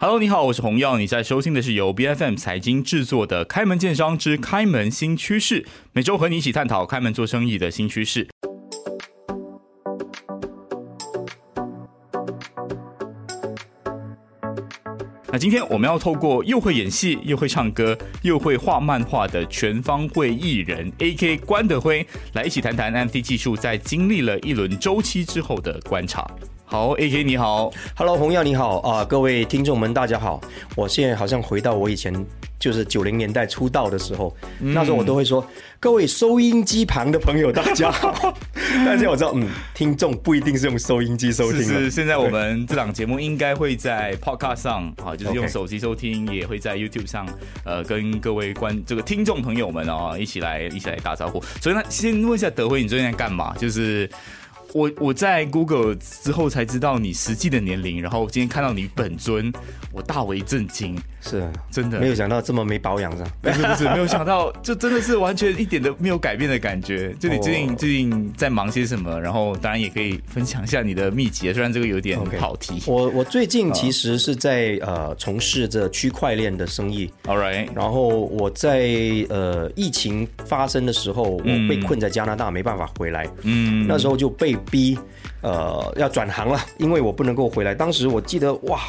Hello，你好，我是洪耀，你在收听的是由 B F M 财经制作的《开门见商之开门新趋势》，每周和你一起探讨开门做生意的新趋势。那今天我们要透过又会演戏、又会唱歌、又会画漫画的全方位艺人 A K 关德辉，来一起谈谈 M C 技术在经历了一轮周期之后的观察。好，A K 你好，Hello，洪耀你好啊，各位听众们大家好，我现在好像回到我以前。就是九零年代出道的时候，那时候我都会说：“各位收音机旁的朋友，大家好。”但是我知道，嗯，听众不一定是用收音机收听。是，现在我们这档节目应该会在 Podcast 上啊，就是用手机收听，也会在 YouTube 上，呃，跟各位观这个听众朋友们啊，一起来一起来打招呼。所以呢，先问一下德辉，你最近在干嘛？就是。我我在 Google 之后才知道你实际的年龄，然后今天看到你本尊，我大为震惊。是，真的没有想到这么没保养是吧？不是不是，没有想到，就真的是完全一点都没有改变的感觉。就你最近最近在忙些什么？然后当然也可以分享一下你的秘籍，虽然这个有点跑题。我我最近其实是在呃从事着区块链的生意。All right。然后我在呃疫情发生的时候，我被困在加拿大，没办法回来。嗯。那时候就被。逼，呃，要转行了，因为我不能够回来。当时我记得，哇，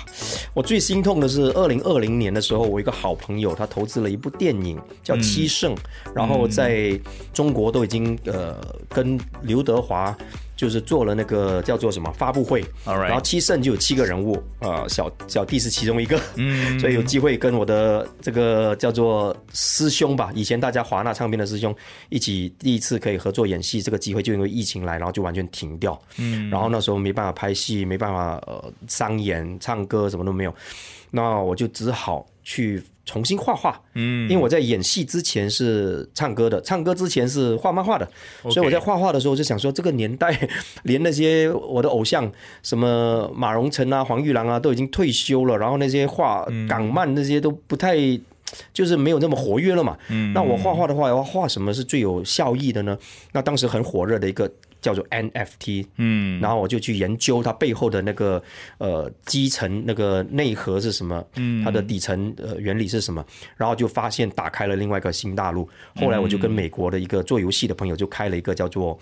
我最心痛的是二零二零年的时候，我一个好朋友他投资了一部电影叫《七圣》，然后在中国都已经呃跟刘德华。就是做了那个叫做什么发布会，然后七圣就有七个人物，呃，小小弟是其中一个，嗯，所以有机会跟我的这个叫做师兄吧，以前大家华纳唱片的师兄一起第一次可以合作演戏，这个机会就因为疫情来，然后就完全停掉，嗯，然后那时候没办法拍戏，没办法呃商演、唱歌，什么都没有，那我就只好去。重新画画，嗯，因为我在演戏之前是唱歌的，唱歌之前是画漫画的，所以我在画画的时候就想说，这个年代 连那些我的偶像什么马荣成啊、黄玉郎啊都已经退休了，然后那些画港漫那些都不太，就是没有那么活跃了嘛。嗯那我画画的话，要画什么是最有效益的呢？那当时很火热的一个。叫做 NFT，嗯，然后我就去研究它背后的那个呃基层那个内核是什么，嗯，它的底层呃原理是什么，然后就发现打开了另外一个新大陆。后来我就跟美国的一个做游戏的朋友就开了一个叫做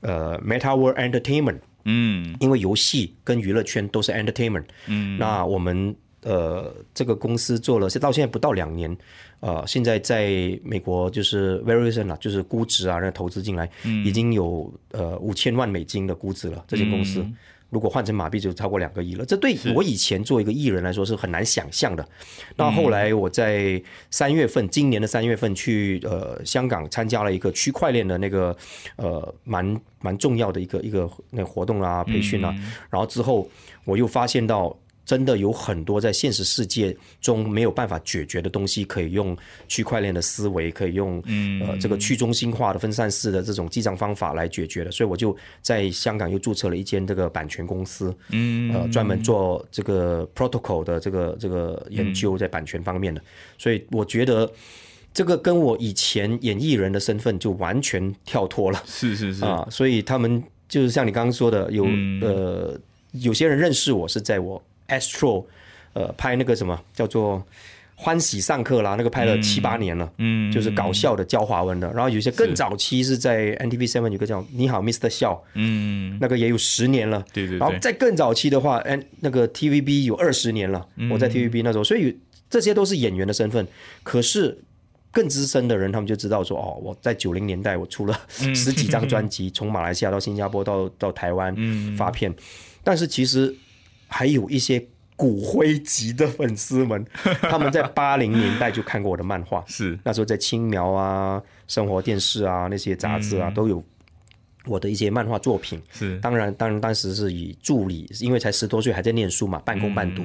呃 Meta World Entertainment，嗯，因为游戏跟娱乐圈都是 entertainment，嗯，那我们呃这个公司做了，到现在不到两年。呃，现在在美国就是 Verizon 啊，就是估值啊，那投资进来，已经有呃五千万美金的估值了。这间公司如果换成马币就超过两个亿了。这对我以前做一个艺人来说是很难想象的。那后来我在三月份，今年的三月份去呃香港参加了一个区块链的那个呃蛮蛮重要的一个一个那活动啊培训啊，然后之后我又发现到。真的有很多在现实世界中没有办法解决的东西，可以用区块链的思维，可以用呃这个去中心化的分散式的这种记账方法来解决的。所以我就在香港又注册了一间这个版权公司，嗯，呃，专门做这个 protocol 的这个这个研究在版权方面的。所以我觉得这个跟我以前演艺人的身份就完全跳脱了。是是是啊，所以他们就是像你刚刚说的，有呃有些人认识我是在我。Astro，呃，拍那个什么叫做《欢喜上课》啦，那个拍了七八年了，嗯，就是搞笑的教华文的。然后有些更早期是在 NTV Seven 有个叫《你好，Mr. 笑》，嗯，那个也有十年了，对对。然后在更早期的话，N 那个 TVB 有二十年了，我在 TVB 那时候，所以这些都是演员的身份。可是更资深的人，他们就知道说，哦，我在九零年代我出了十几张专辑，从马来西亚到新加坡到到台湾发片，但是其实。还有一些骨灰级的粉丝们，他们在八零年代就看过我的漫画，是那时候在青苗啊、生活电视啊那些杂志啊都有我的一些漫画作品。是，当然，当然当时是以助理，因为才十多岁还在念书嘛，半工半读。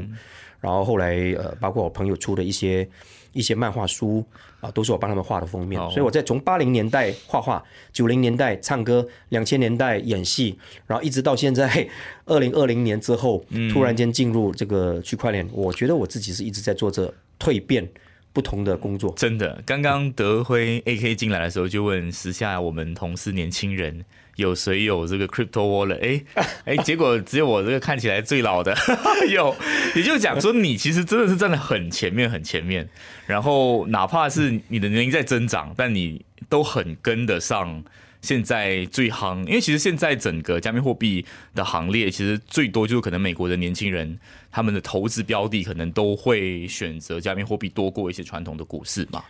然后后来呃，包括我朋友出的一些。一些漫画书啊，都是我帮他们画的封面，所以我在从八零年代画画，九零年代唱歌，两千年代演戏，然后一直到现在 二零二零年之后，突然间进入这个区块链，我觉得我自己是一直在做着蜕变，不同的工作。真的，刚刚德辉 AK 进来的时候就问时下我们同事年轻人有谁有这个 Crypto Wallet？哎哎，结果只有我这个看起来最老的 有，也就讲说你其实真的是站在很前面很前面，然后哪怕是你的年龄在增长，但你都很跟得上。现在最夯，因为其实现在整个加密货币的行列，其实最多就是可能美国的年轻人他们的投资标的可能都会选择加密货币多过一些传统的股市嘛。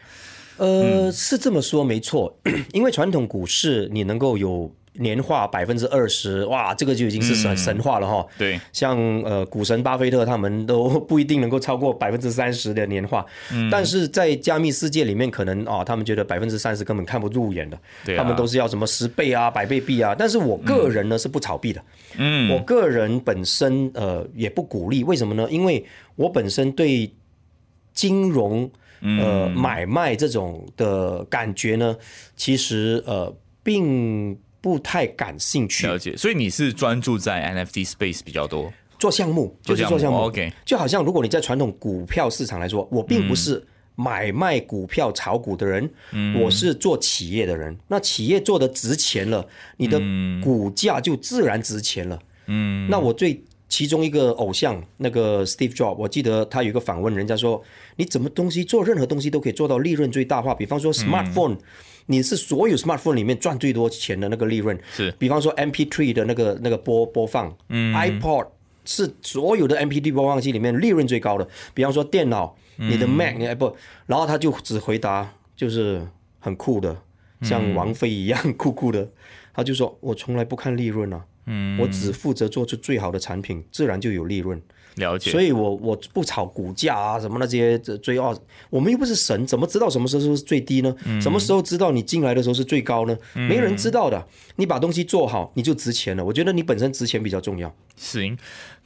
呃，是这么说没错，因为传统股市你能够有。年化百分之二十，哇，这个就已经是神神话了哈。对，像呃股神巴菲特他们都不一定能够超过百分之三十的年化，但是在加密世界里面，可能啊，他们觉得百分之三十根本看不入眼的，他们都是要什么十倍啊、百倍币啊。但是我个人呢是不炒币的，嗯，我个人本身呃也不鼓励，为什么呢？因为我本身对金融呃买卖这种的感觉呢，其实呃并。不太感兴趣，了解。所以你是专注在 NFT space 比较多，做项目就是做项目。OK，就好像如果你在传统股票市场来说，我并不是买卖股票炒股的人，我是做企业的人。那企业做的值钱了，你的股价就自然值钱了。嗯，那我最其中一个偶像那个 Steve Jobs，我记得他有一个访问，人家说你怎么东西做任何东西都可以做到利润最大化，比方说 smartphone。你是所有 smartphone 里面赚最多钱的那个利润，是，比方说 MP3 的那个那个播播放，嗯，iPod 是所有的 MP3 播放器里面利润最高的。比方说电脑，你的 Mac，你不，然后他就只回答就是很酷的，像王菲一样酷酷的，他就说我从来不看利润啊，嗯，我只负责做出最好的产品，自然就有利润。了解，所以我我不炒股价啊，什么那些追二，我们又不是神，怎么知道什么时候是最低呢？什么时候知道你进来的时候是最高呢？没人知道的。你把东西做好，你就值钱了。我觉得你本身值钱比较重要。行。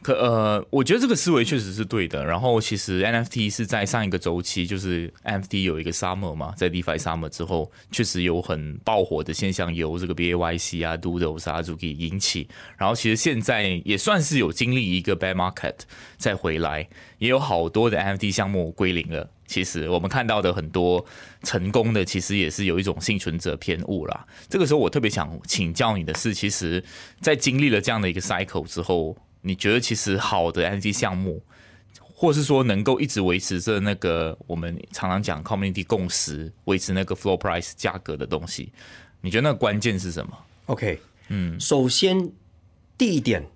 可呃，我觉得这个思维确实是对的。然后其实 NFT 是在上一个周期，就是 NFT 有一个 Summer 嘛，在 DeFi Summer 之后，确实有很爆火的现象，由这个 BAYC 啊、Doodles 啊、Zuki 引起。然后其实现在也算是有经历一个 bad market 再回来，也有好多的 NFT 项目归零了。其实我们看到的很多成功的，其实也是有一种幸存者偏误啦。这个时候我特别想请教你的是，其实，在经历了这样的一个 cycle 之后。你觉得其实好的 NFT 项目，或是说能够一直维持着那个我们常常讲 community 共识，维持那个 floor price 价格的东西，你觉得那个关键是什么？OK，嗯，首先第一点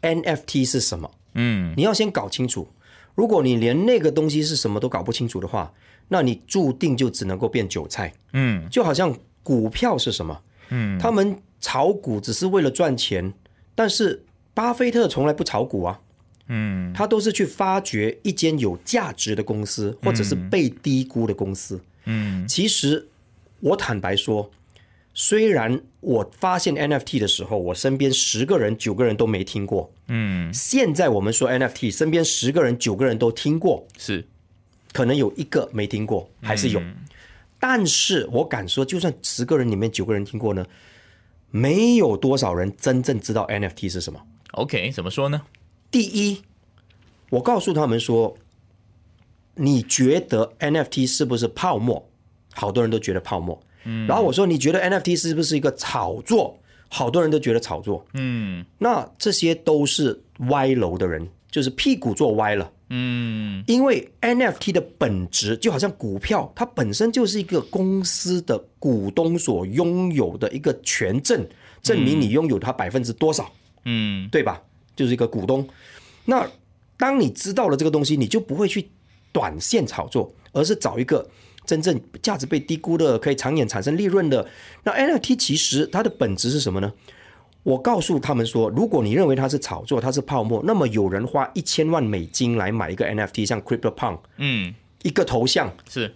，NFT 是什么？嗯，你要先搞清楚。如果你连那个东西是什么都搞不清楚的话，那你注定就只能够变韭菜。嗯，就好像股票是什么？嗯，他们炒股只是为了赚钱，但是。巴菲特从来不炒股啊，嗯，他都是去发掘一间有价值的公司，或者是被低估的公司，嗯。其实我坦白说，虽然我发现 NFT 的时候，我身边十个人九个人都没听过，嗯。现在我们说 NFT，身边十个人九个人都听过，是，可能有一个没听过，还是有。但是我敢说，就算十个人里面九个人听过呢，没有多少人真正知道 NFT 是什么。OK，怎么说呢？第一，我告诉他们说，你觉得 NFT 是不是泡沫？好多人都觉得泡沫。嗯，然后我说，你觉得 NFT 是不是一个炒作？好多人都觉得炒作。嗯，那这些都是歪楼的人，就是屁股坐歪了。嗯，因为 NFT 的本质就好像股票，它本身就是一个公司的股东所拥有的一个权证，证明你拥有它百分之多少。嗯，对吧？就是一个股东。那当你知道了这个东西，你就不会去短线炒作，而是找一个真正价值被低估的、可以长远产生利润的。那 NFT 其实它的本质是什么呢？我告诉他们说，如果你认为它是炒作，它是泡沫，那么有人花一千万美金来买一个 NFT，像 Crypto Punk，嗯，一个头像是。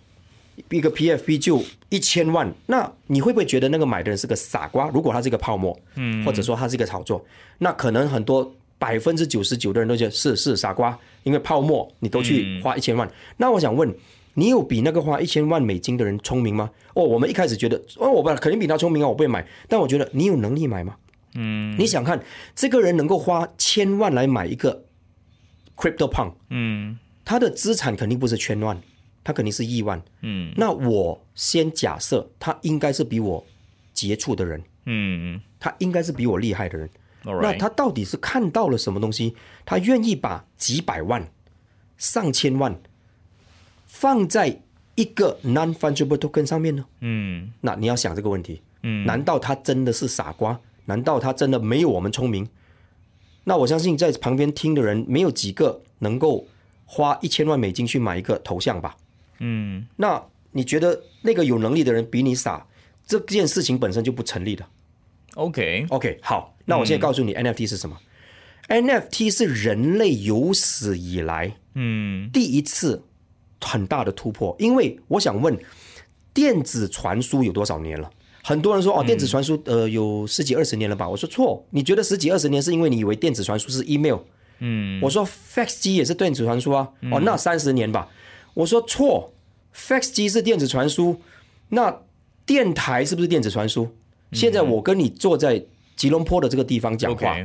一个 PFP 就一千万，那你会不会觉得那个买的人是个傻瓜？如果他是一个泡沫，嗯，或者说他是一个炒作，那可能很多百分之九十九的人都觉得是是傻瓜，因为泡沫你都去花一千万。那我想问，你有比那个花一千万美金的人聪明吗？哦，我们一开始觉得，哦，我不肯定比他聪明啊，我不会买。但我觉得你有能力买吗？嗯，你想看这个人能够花千万来买一个 Crypto Punk，嗯，他的资产肯定不是千万。他肯定是亿万。嗯，那我先假设他应该是比我杰出的人。嗯，他应该是比我厉害的人。那他到底是看到了什么东西？他愿意把几百万、上千万放在一个 non-fungible token 上面呢？嗯，那你要想这个问题。嗯，难道他真的是傻瓜？难道他真的没有我们聪明？那我相信在旁边听的人没有几个能够花一千万美金去买一个头像吧？嗯，那你觉得那个有能力的人比你傻，这件事情本身就不成立的。OK，OK，好，那我现在告诉你，NFT 是什么？NFT 是人类有史以来，嗯，第一次很大的突破。因为我想问，电子传输有多少年了？很多人说哦，电子传输呃有十几二十年了吧？我说错，你觉得十几二十年是因为你以为电子传输是 email？嗯，我说 fax 机也是电子传输啊。哦，那三十年吧？我说错，fax 机是电子传输，那电台是不是电子传输？现在我跟你坐在吉隆坡的这个地方讲话，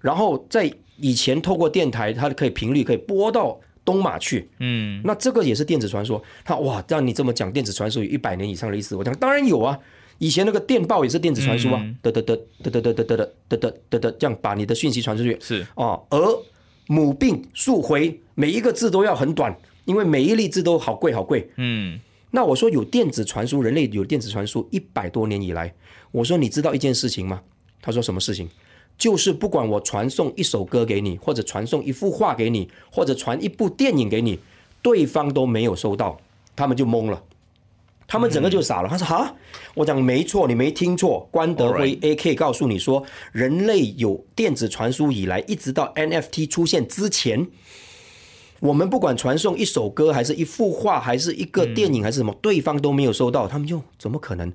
然后在以前透过电台，它可以频率可以播到东马去。嗯，那这个也是电子传输。他哇，让你这么讲，电子传输有一百年以上的历史。我讲当然有啊。以前那个电报也是电子传输啊，得得得得得得得得得得得得，这样把你的讯息传出去是啊。而母病速回，每一个字都要很短，因为每一粒字都好贵好贵。嗯，那我说有电子传输，人类有电子传输一百多年以来，我说你知道一件事情吗？他说什么事情？就是不管我传送一首歌给你，或者传送一幅画给你，或者传一部电影给你，对方都没有收到，他们就懵了。他们整个就傻了。他说：“哈，我讲没错，你没听错。关德辉 A.K. 告诉你说，人类有电子传输以来，一直到 NFT 出现之前，我们不管传送一首歌，还是一幅画，还是一个电影，还是什么，对方都没有收到。他们就怎么可能？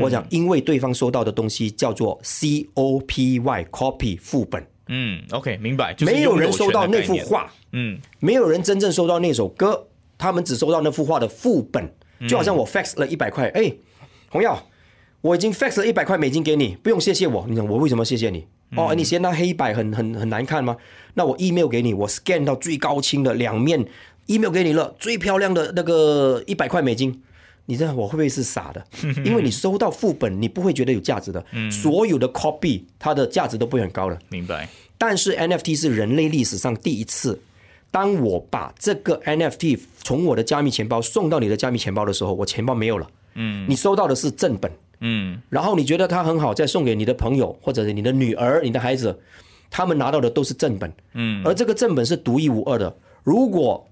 我讲，因为对方收到的东西叫做 C.O.P.Y.copy 副本。嗯，OK，明白。没有人收到那幅画，嗯，没有人真正收到那首歌，他们只收到那幅画的副本。”就好像我 fax 了一百块，哎，洪耀，我已经 fax 了一百块美金给你，不用谢谢我。你讲我为什么谢谢你？哦，你嫌那黑白很很很难看吗？那我 email 给你，我 scan 到最高清的两面 email 给你了，最漂亮的那个一百块美金。你这我会不会是傻的？因为你收到副本，你不会觉得有价值的。所有的 copy 它的价值都不会很高的。明白。但是 NFT 是人类历史上第一次。当我把这个 NFT 从我的加密钱包送到你的加密钱包的时候，我钱包没有了。嗯，你收到的是正本。嗯，然后你觉得它很好，再送给你的朋友或者是你的女儿、你的孩子，他们拿到的都是正本。嗯，而这个正本是独一无二的。如果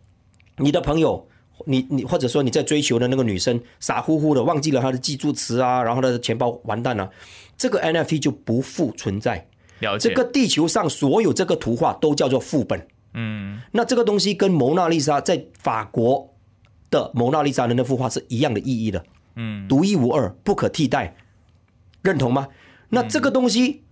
你的朋友，你你或者说你在追求的那个女生傻乎乎的忘记了她的记住词啊，然后她的钱包完蛋了，这个 NFT 就不复存在。了解。这个地球上所有这个图画都叫做副本。嗯，那这个东西跟蒙娜丽莎在法国的蒙娜丽莎的那幅画是一样的意义的，嗯，独一无二，不可替代，认同吗？那这个东西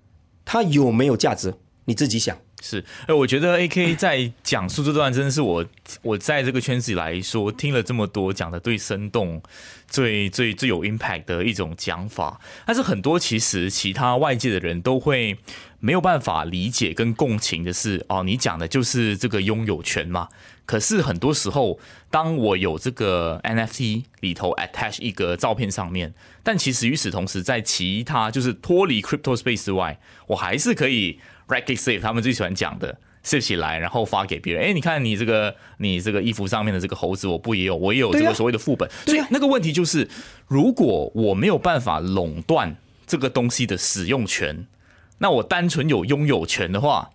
它有没有价值？你自己想。是，哎，我觉得 A K 在讲述这段真的是我我在这个圈子来说听了这么多讲的最生动、最最最有 impact 的一种讲法，但是很多其实其他外界的人都会。没有办法理解跟共情的是，哦，你讲的就是这个拥有权嘛？可是很多时候，当我有这个 NFT 里头 attach 一个照片上面，但其实与此同时，在其他就是脱离 crypto space 之外，我还是可以 right click save 他们最喜欢讲的 save 起来，然后发给别人。哎，你看你这个你这个衣服上面的这个猴子，我不也有？我也有这个所谓的副本。所以那个问题就是，如果我没有办法垄断这个东西的使用权。那我单纯有拥有权的话，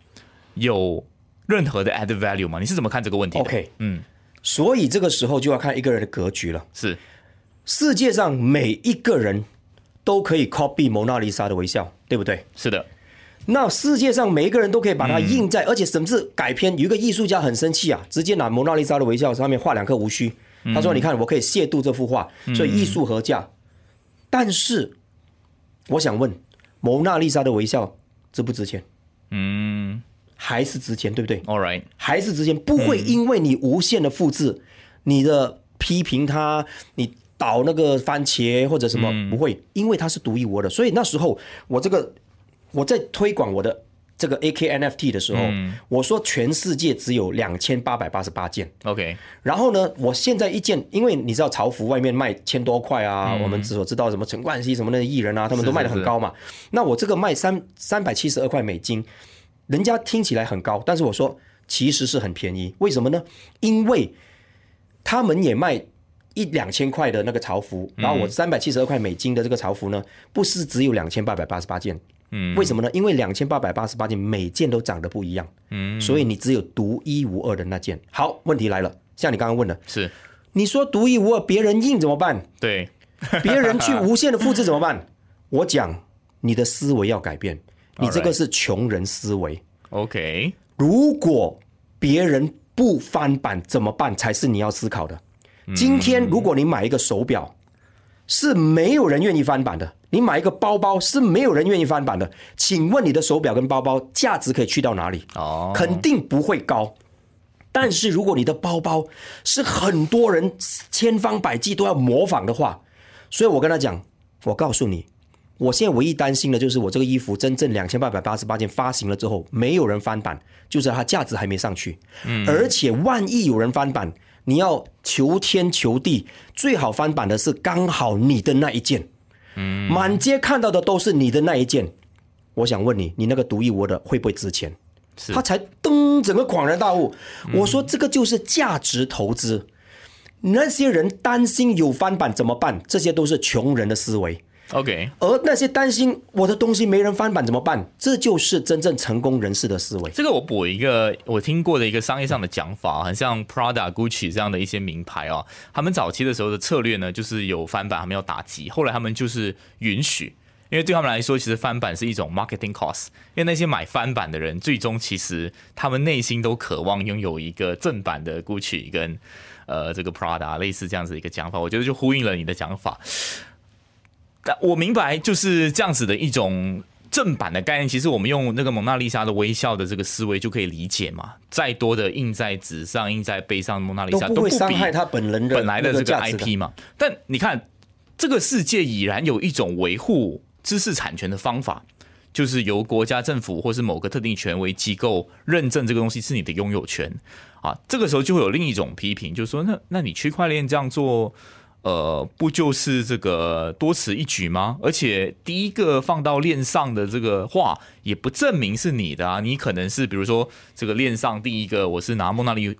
有任何的 added value 吗？你是怎么看这个问题？OK，嗯，所以这个时候就要看一个人的格局了。是，世界上每一个人都可以 copy 蒙娜丽莎的微笑，对不对？是的。那世界上每一个人都可以把它印在，而且甚至改编。有一个艺术家很生气啊，直接拿蒙娜丽莎的微笑上面画两颗胡须。他说：“你看，我可以亵渎这幅画，所以艺术合价？”但是，我想问。蒙娜丽莎的微笑值不值钱？嗯，还是值钱，对不对？All right，还是值钱，不会因为你无限的复制，你的批评它，你倒那个番茄或者什么，不会，因为它是独一无二的。所以那时候我这个我在推广我的这个 AK NFT 的时候，我说全世界只有两千八百八十八件。OK，然后呢，我现在一件，因为你知道潮服外面卖千多块啊，我们所知道什么陈冠希什么的艺人啊，他们都卖的很高嘛。那我这个卖三三百七十二块美金，人家听起来很高，但是我说其实是很便宜。为什么呢？因为他们也卖一两千块的那个潮服，然后我三百七十二块美金的这个潮服呢，不是只有两千八百八十八件。嗯，为什么呢？因为两千八百八十八件，每件都长得不一样，嗯，所以你只有独一无二的那件。好，问题来了，像你刚刚问的，是你说独一无二，别人印怎么办？对，别人去无限的复制怎么办？我讲你的思维要改变，你这个是穷人思维。OK，如果别人不翻版怎么办？才是你要思考的。今天如果你买一个手表，是没有人愿意翻版的。你买一个包包是没有人愿意翻版的，请问你的手表跟包包价值可以去到哪里？哦，肯定不会高。但是如果你的包包是很多人千方百计都要模仿的话，所以我跟他讲，我告诉你，我现在唯一担心的就是我这个衣服真正两千八百八十八件发行了之后，没有人翻版，就是它价值还没上去。嗯，而且万一有人翻版，你要求天求地，最好翻版的是刚好你的那一件。嗯，满街看到的都是你的那一件，我想问你，你那个独一无二的会不会值钱？他才噔，整个恍然大悟。我说这个就是价值投资。那些人担心有翻版怎么办？这些都是穷人的思维。OK，而那些担心我的东西没人翻版怎么办？这就是真正成功人士的思维。这个我补一个我听过的一个商业上的讲法，很像 Prada、Gucci 这样的一些名牌哦，他们早期的时候的策略呢，就是有翻版他们要打击，后来他们就是允许，因为对他们来说，其实翻版是一种 marketing cost，因为那些买翻版的人，最终其实他们内心都渴望拥有一个正版的 Gucci 跟呃这个 Prada 类似这样子一个讲法，我觉得就呼应了你的讲法。但我明白，就是这样子的一种正版的概念。其实我们用那个蒙娜丽莎的微笑的这个思维就可以理解嘛。再多的印在纸上、印在背上，蒙娜丽莎都不会伤害他本人本来的这个 IP 嘛。但你看，这个世界已然有一种维护知识产权的方法，就是由国家政府或是某个特定权威机构认证这个东西是你的拥有权啊。这个时候就会有另一种批评，就是说，那那你区块链这样做。呃，不就是这个多此一举吗？而且第一个放到链上的这个画，也不证明是你的啊。你可能是比如说这个链上第一个，我是拿蒙娜丽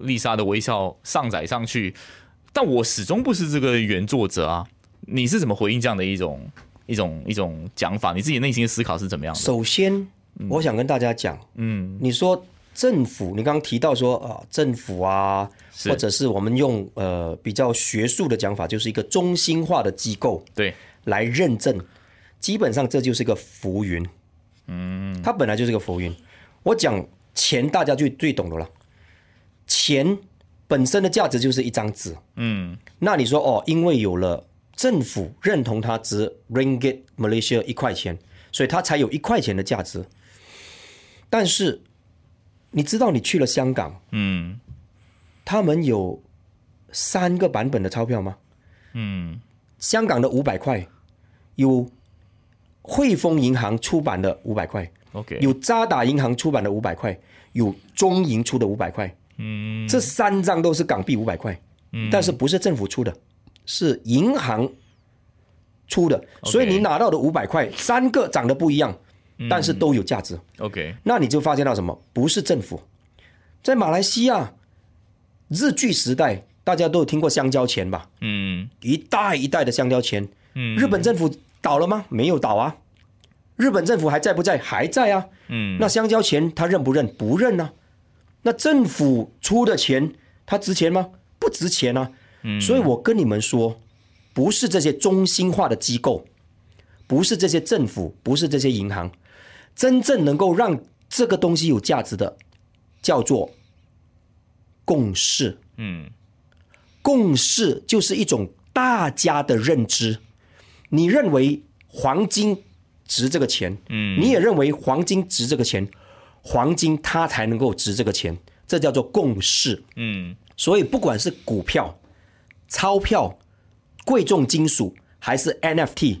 丽莎的微笑上载上去，但我始终不是这个原作者啊。你是怎么回应这样的一种 一种一种讲法？你自己内心的思考是怎么样的？首先，我想跟大家讲，嗯，你说。政府，你刚刚提到说啊，政府啊，或者是我们用呃比较学术的讲法，就是一个中心化的机构，对，来认证，基本上这就是一个浮云，嗯，它本来就是个浮云。我讲钱，大家就最懂的了，钱本身的价值就是一张纸，嗯，那你说哦，因为有了政府认同它值 ringgit Malaysia 一块钱，所以它才有一块钱的价值，但是。你知道你去了香港，嗯，他们有三个版本的钞票吗？嗯，香港的五百块有汇丰银行出版的五百块，OK，有渣打银行出版的五百块，有中银出的五百块，嗯，这三张都是港币五百块，嗯，但是不是政府出的，是银行出的，所以你拿到的五百块三个长得不一样。但是都有价值。OK，那你就发现到什么？不是政府，在马来西亚日据时代，大家都有听过香蕉钱吧？嗯，一代一代的香蕉钱。嗯，日本政府倒了吗？没有倒啊。日本政府还在不在？还在啊。嗯，那香蕉钱他认不认？不认啊。那政府出的钱，它值钱吗？不值钱啊。嗯，所以我跟你们说，不是这些中心化的机构，不是这些政府，不是这些银行。真正能够让这个东西有价值的，叫做共识。嗯，共识就是一种大家的认知。你认为黄金值这个钱，嗯，你也认为黄金值这个钱，黄金它才能够值这个钱，这叫做共识。嗯，所以不管是股票、钞票、贵重金属还是 NFT，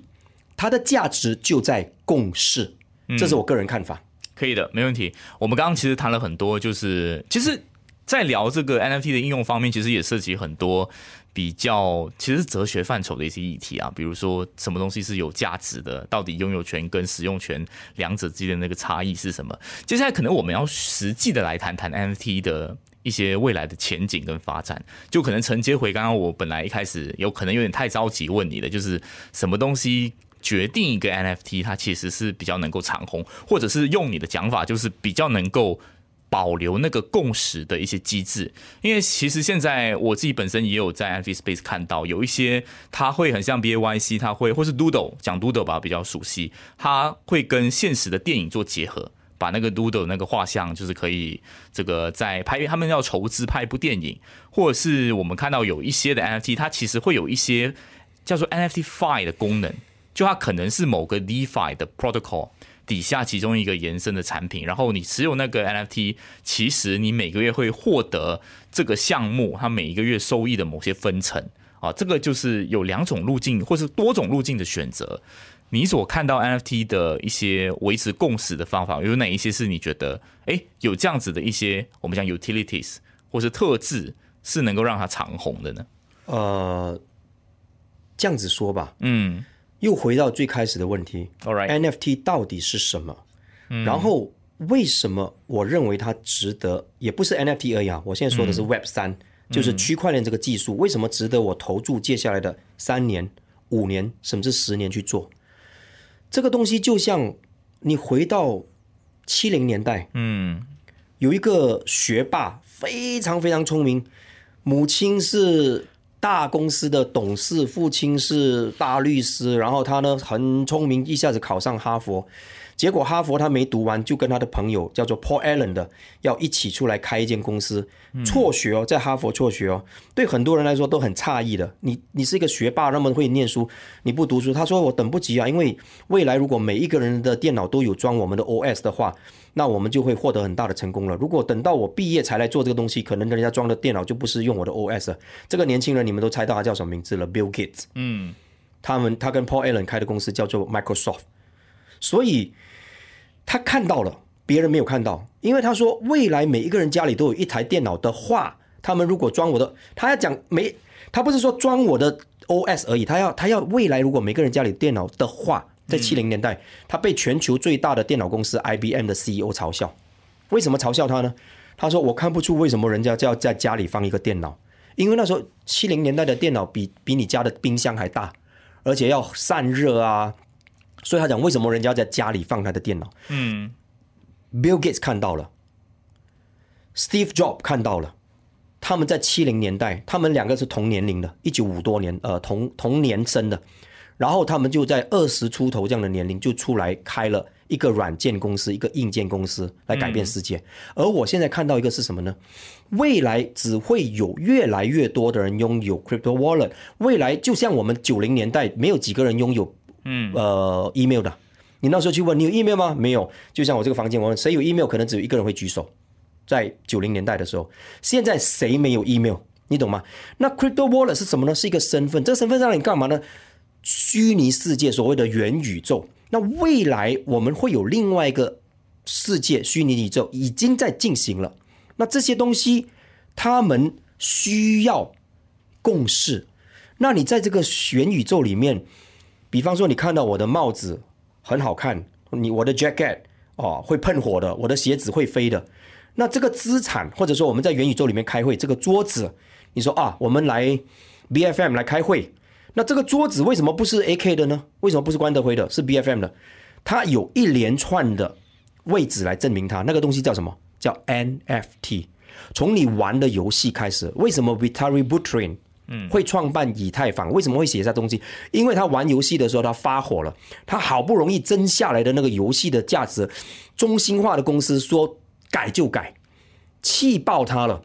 它的价值就在共识。这是我个人看法。可以的，没问题。我们刚刚其实谈了很多，就是其实，在聊这个 NFT 的应用方面，其实也涉及很多比较其实哲学范畴的一些议题啊，比如说什么东西是有价值的，到底拥有权跟使用权两者之间的那个差异是什么？接下来可能我们要实际的来谈谈 NFT 的。一些未来的前景跟发展，就可能承接回刚刚我本来一开始有可能有点太着急问你的，就是什么东西决定一个 NFT 它其实是比较能够长红，或者是用你的讲法，就是比较能够保留那个共识的一些机制。因为其实现在我自己本身也有在 NFT Space 看到有一些，它会很像 BAYC，它会或是 Doodle 讲 Doodle 吧比较熟悉，它会跟现实的电影做结合。把那个 Doodle 那个画像，就是可以这个在拍，他们要筹资拍一部电影，或者是我们看到有一些的 NFT，它其实会有一些叫做 NFT Fi 的功能，就它可能是某个 DeFi 的 protocol 底下其中一个延伸的产品，然后你持有那个 NFT，其实你每个月会获得这个项目它每一个月收益的某些分成啊，这个就是有两种路径或是多种路径的选择。你所看到 NFT 的一些维持共识的方法，有哪一些是你觉得，哎，有这样子的一些我们讲 utilities 或是特质，是能够让它长红的呢？呃，这样子说吧，嗯，又回到最开始的问题，All right，NFT 到底是什么？然后为什么我认为它值得？也不是 NFT 而已啊，我现在说的是 Web 三，就是区块链这个技术，为什么值得我投注接下来的三年、五年甚至十年去做？这个东西就像你回到七零年代，嗯，有一个学霸非常非常聪明，母亲是大公司的董事，父亲是大律师，然后他呢很聪明，一下子考上哈佛。结果哈佛他没读完，就跟他的朋友叫做 Paul Allen 的，要一起出来开一间公司，辍学哦，在哈佛辍学哦，对很多人来说都很诧异的。你你是一个学霸，那么会念书，你不读书？他说我等不及啊，因为未来如果每一个人的电脑都有装我们的 OS 的话，那我们就会获得很大的成功了。如果等到我毕业才来做这个东西，可能人家装的电脑就不是用我的 OS。这个年轻人你们都猜到他叫什么名字了？Bill Gates。嗯，他们他跟 Paul Allen 开的公司叫做 Microsoft，所以。他看到了，别人没有看到，因为他说未来每一个人家里都有一台电脑的话，他们如果装我的，他要讲没，他不是说装我的 OS 而已，他要他要未来如果每个人家里电脑的话，在七零年代，他被全球最大的电脑公司 IBM 的 CEO 嘲笑，为什么嘲笑他呢？他说我看不出为什么人家就要在家里放一个电脑，因为那时候七零年代的电脑比比你家的冰箱还大，而且要散热啊。所以他讲，为什么人家在家里放他的电脑？嗯，Bill Gates 看到了，Steve Jobs 看到了，他们在七零年代，他们两个是同年龄的，一九五多年，呃，同同年生的，然后他们就在二十出头这样的年龄就出来开了一个软件公司，一个硬件公司来改变世界。而我现在看到一个是什么呢？未来只会有越来越多的人拥有 Crypto Wallet，未来就像我们九零年代没有几个人拥有。嗯，呃，email 的，你那时候去问你有 email 吗？没有，就像我这个房间，我问谁有 email，可能只有一个人会举手。在九零年代的时候，现在谁没有 email？你懂吗？那 crypto wallet 是什么呢？是一个身份，这个身份让你干嘛呢？虚拟世界，所谓的元宇宙。那未来我们会有另外一个世界，虚拟宇宙已经在进行了。那这些东西，他们需要共识。那你在这个元宇宙里面。比方说，你看到我的帽子很好看，你我的 jacket 哦会喷火的，我的鞋子会飞的。那这个资产，或者说我们在元宇宙里面开会，这个桌子，你说啊，我们来 B F M 来开会，那这个桌子为什么不是 A K 的呢？为什么不是关德辉的？是 B F M 的？它有一连串的位置来证明它。那个东西叫什么？叫 N F T。从你玩的游戏开始，为什么 Vitalik Buterin？会创办以太坊，为什么会写下东西？因为他玩游戏的时候他发火了，他好不容易争下来的那个游戏的价值，中心化的公司说改就改，气爆他了，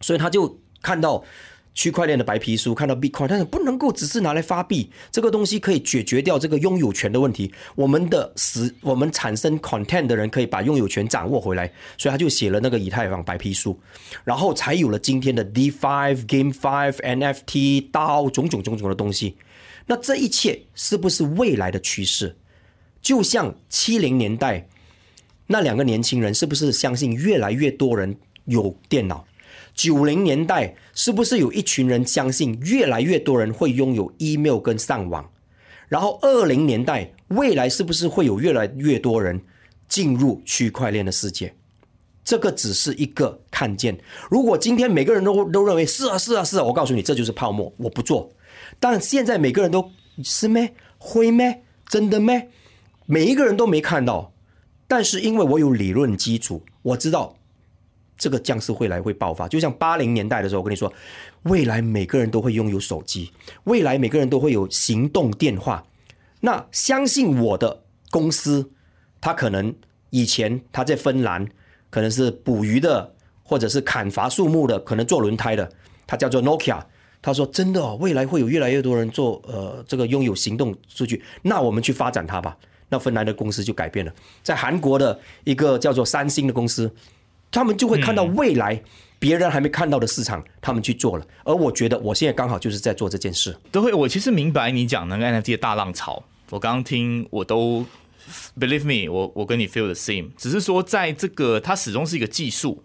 所以他就看到。区块链的白皮书看到 Bitcoin，但是不能够只是拿来发币，这个东西可以解决掉这个拥有权的问题。我们的使我们产生 content 的人可以把拥有权掌握回来，所以他就写了那个以太坊白皮书，然后才有了今天的 D Five Game Five NFT 到种种种种的东西。那这一切是不是未来的趋势？就像七零年代那两个年轻人是不是相信越来越多人有电脑？九零年代是不是有一群人相信越来越多人会拥有 email 跟上网？然后二零年代未来是不是会有越来越多人进入区块链的世界？这个只是一个看见。如果今天每个人都都认为是啊是啊是啊，我告诉你这就是泡沫，我不做。但现在每个人都是咩？会咩？真的咩？每一个人都没看到，但是因为我有理论基础，我知道这个将是未来会爆发。就像八零年代的时候，我跟你说，未来每个人都会拥有手机，未来每个人都会有行动电话。那相信我的公司，他可能以前他在芬兰。可能是捕鱼的，或者是砍伐树木的，可能做轮胎的，他叫做 Nokia。他说：“真的哦，未来会有越来越多人做呃这个拥有行动数据，那我们去发展它吧。”那芬兰的公司就改变了，在韩国的一个叫做三星的公司，他们就会看到未来别人还没看到的市场，他们去做了。而我觉得我现在刚好就是在做这件事。都会，我其实明白你讲那个 NFT 的大浪潮，我刚刚听我都。Believe me，我我跟你 feel the same，只是说在这个它始终是一个技术，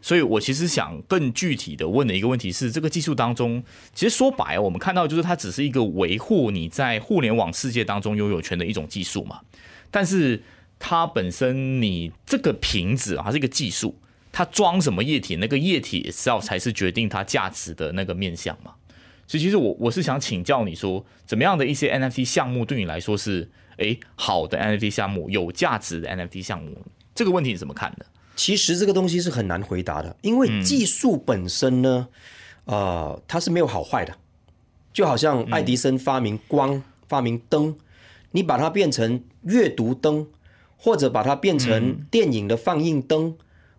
所以我其实想更具体的问的一个问题是，这个技术当中，其实说白，我们看到就是它只是一个维护你在互联网世界当中拥有权的一种技术嘛。但是它本身，你这个瓶子啊，它是一个技术，它装什么液体，那个液体是要才是决定它价值的那个面向嘛。所以其实我我是想请教你说，怎么样的一些 NFT 项目对你来说是？诶，好的 NFT 项目，有价值的 NFT 项目，这个问题你怎么看的？其实这个东西是很难回答的，因为技术本身呢，呃，它是没有好坏的。就好像爱迪生发明光、发明灯，你把它变成阅读灯，或者把它变成电影的放映灯，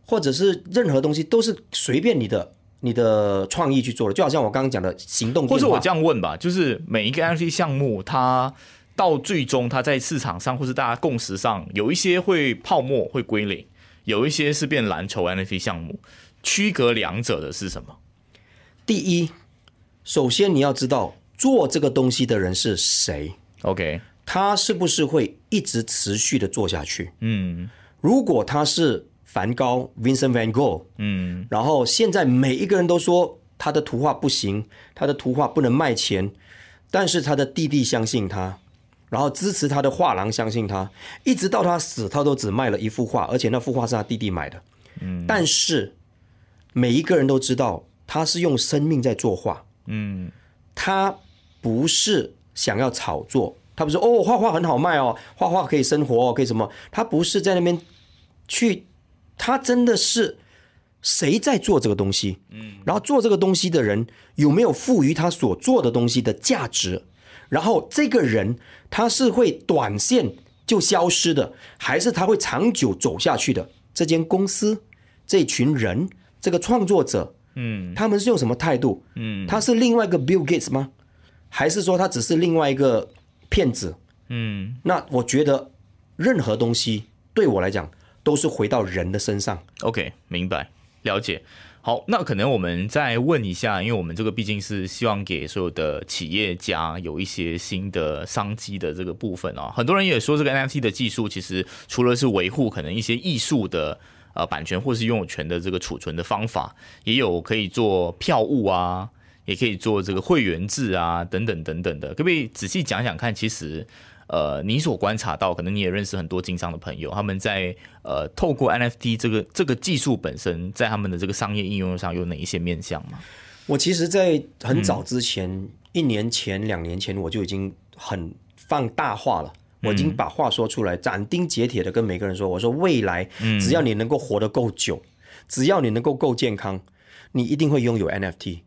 或者是任何东西，都是随便你的你的创意去做的。就好像我刚刚讲的行动，或者我这样问吧，就是每一个 NFT 项目它。到最终，它在市场上或是大家共识上，有一些会泡沫会归零，有一些是变蓝筹 NFT 项目。区隔两者的是什么？第一，首先你要知道做这个东西的人是谁。OK，他是不是会一直持续的做下去？嗯，如果他是梵高 Vincent Van Gogh，嗯，然后现在每一个人都说他的图画不行，他的图画不能卖钱，但是他的弟弟相信他。然后支持他的画廊相信他，一直到他死，他都只卖了一幅画，而且那幅画是他弟弟买的。嗯，但是每一个人都知道他是用生命在作画。嗯，他不是想要炒作，他不是哦，画画很好卖哦，画画可以生活哦，可以什么？他不是在那边去，他真的是谁在做这个东西？嗯，然后做这个东西的人有没有赋予他所做的东西的价值？然后这个人他是会短线就消失的，还是他会长久走下去的？这间公司、这群人、这个创作者，嗯，他们是用什么态度？嗯，他是另外一个 Bill Gates 吗？还是说他只是另外一个骗子？嗯，那我觉得任何东西对我来讲都是回到人的身上。OK，明白，了解。好，那可能我们再问一下，因为我们这个毕竟是希望给所有的企业家有一些新的商机的这个部分哦。很多人也说，这个 NFT 的技术其实除了是维护可能一些艺术的呃版权或是拥有权的这个储存的方法，也有可以做票务啊，也可以做这个会员制啊，等等等等的。可不可以仔细讲讲看？其实。呃，你所观察到，可能你也认识很多经商的朋友，他们在呃透过 NFT 这个这个技术本身，在他们的这个商业应用上有哪一些面向吗？我其实，在很早之前，一年前、两年前，我就已经很放大话了，我已经把话说出来，斩钉截铁的跟每个人说，我说未来，只要你能够活得够久，只要你能够够健康，你一定会拥有 NFT。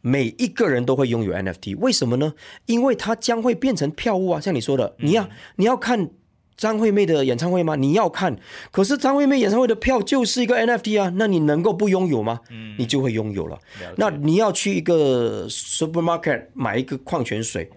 每一个人都会拥有 NFT，为什么呢？因为它将会变成票务啊！像你说的，你要你要看张惠妹的演唱会吗？你要看，可是张惠妹演唱会的票就是一个 NFT 啊！那你能够不拥有吗？嗯，你就会拥有了。那你要去一个 supermarket 买一个矿泉水，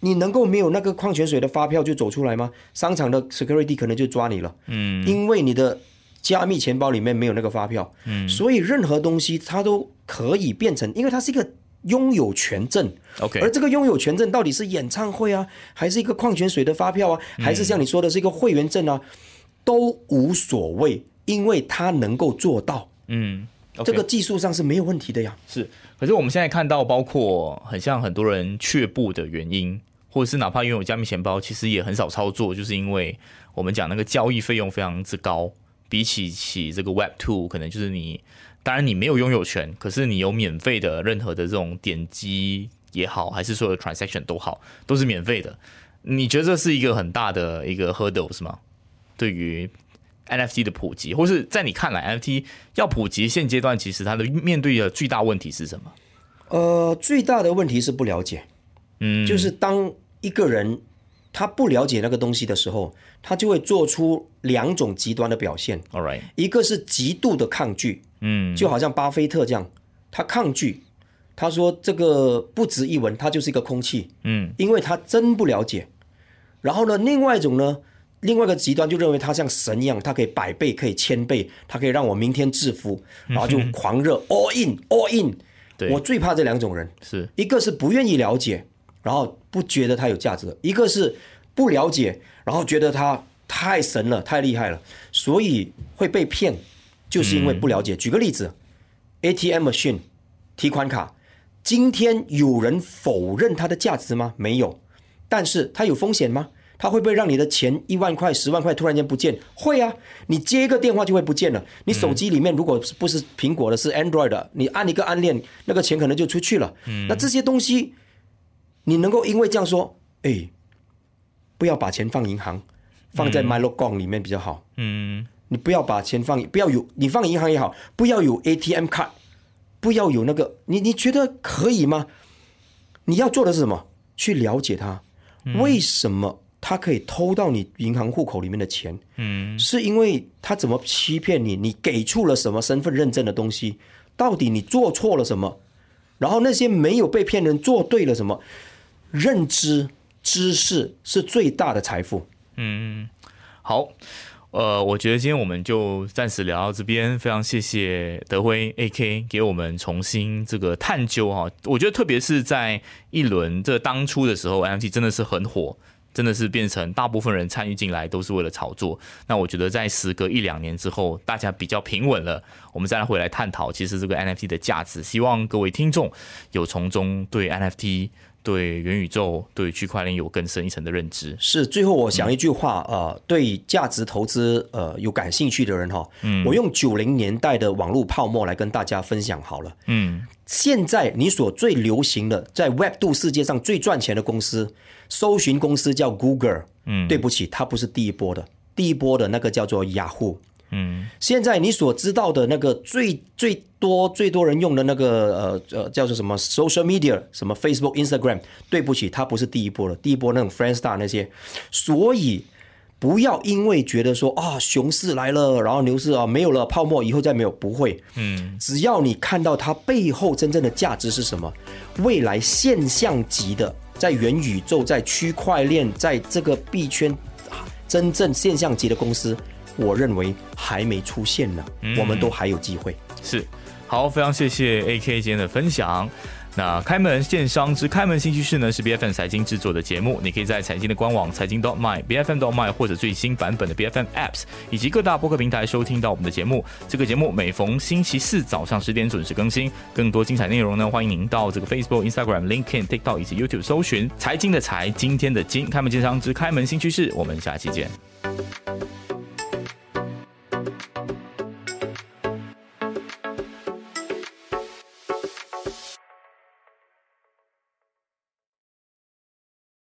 你能够没有那个矿泉水的发票就走出来吗？商场的 security 可能就抓你了。嗯，因为你的。加密钱包里面没有那个发票，嗯，所以任何东西它都可以变成，因为它是一个拥有权证，OK，而这个拥有权证到底是演唱会啊，还是一个矿泉水的发票啊，还是像你说的是一个会员证啊，都无所谓，因为它能够做到。嗯，这个技术上是没有问题的呀。是，可是我们现在看到，包括很像很多人却步的原因，或者是哪怕拥有加密钱包，其实也很少操作，就是因为我们讲那个交易费用非常之高，比起起这个 Web Two，可能就是你，当然你没有拥有权，可是你有免费的任何的这种点击也好，还是说 transaction 都好，都是免费的。你觉得这是一个很大的一个 hurdle 是吗？对于 NFT 的普及，或是在你看来，NFT 要普及，现阶段其实它的面对的最大问题是什么？呃，最大的问题是不了解。嗯，就是当一个人他不了解那个东西的时候，他就会做出两种极端的表现。All right，一个是极度的抗拒。嗯，就好像巴菲特这样，他抗拒。他说：“这个不值一文，它就是一个空气。”嗯，因为他真不了解。然后呢，另外一种呢，另外一个极端就认为他像神一样，他可以百倍，可以千倍，他可以让我明天致富，然后就狂热 all in all in。我最怕这两种人，是一个是不愿意了解，然后不觉得它有价值；一个是不了解，然后觉得它太神了，太厉害了，所以会被骗，就是因为不了解。举个例子，ATM machine 提款卡。今天有人否认它的价值吗？没有，但是它有风险吗？它会不会让你的钱一万块、十万块突然间不见？会啊，你接一个电话就会不见了。你手机里面如果不是苹果的，是 Android 的，你按一个按键，那个钱可能就出去了。那这些东西，你能够因为这样说，哎，不要把钱放银行，放在 MyLogon 里面比较好。嗯，你不要把钱放，不要有，你放银行也好，不要有 ATM 卡。不要有那个，你你觉得可以吗？你要做的是什么？去了解他，为什么他可以偷到你银行户口里面的钱？嗯，是因为他怎么欺骗你？你给出了什么身份认证的东西？到底你做错了什么？然后那些没有被骗人做对了什么？认知知识是最大的财富。嗯，好。呃，我觉得今天我们就暂时聊到这边，非常谢谢德辉 AK 给我们重新这个探究哈。我觉得特别是在一轮这当初的时候，NFT 真的是很火，真的是变成大部分人参与进来都是为了炒作。那我觉得在时隔一两年之后，大家比较平稳了，我们再来回来探讨其实这个 NFT 的价值。希望各位听众有从中对 NFT。对元宇宙、对区块链有更深一层的认知。是，最后我想一句话，呃，对价值投资呃有感兴趣的人哈，嗯，我用九零年代的网络泡沫来跟大家分享好了。嗯，现在你所最流行的在 Web 度世界上最赚钱的公司，搜寻公司叫 Google。嗯，对不起，它不是第一波的，第一波的那个叫做雅虎。嗯，现在你所知道的那个最最多最多人用的那个呃呃叫做什么 social media 什么 Facebook Instagram，对不起，它不是第一波了，第一波那种 Friendstar 那些，所以不要因为觉得说啊熊市来了，然后牛市啊没有了泡沫以后再没有，不会，嗯，只要你看到它背后真正的价值是什么，未来现象级的在元宇宙在区块链在这个币圈真正现象级的公司。我认为还没出现呢，我们都还有机会。是，好，非常谢谢 AK 今天的分享。那开门线商之开门新趋势呢，是 BFM 财经制作的节目，你可以在财经的官网财经 dot my B F M dot my 或者最新版本的 BFM Apps 以及各大播客平台收听到我们的节目。这个节目每逢星期四早上十点准时更新。更多精彩内容呢，欢迎您到这个 Facebook、Instagram、LinkedIn、TikTok 以及 YouTube 搜寻财经的财，今天的金开门见商之开门新趋势。我们下期见。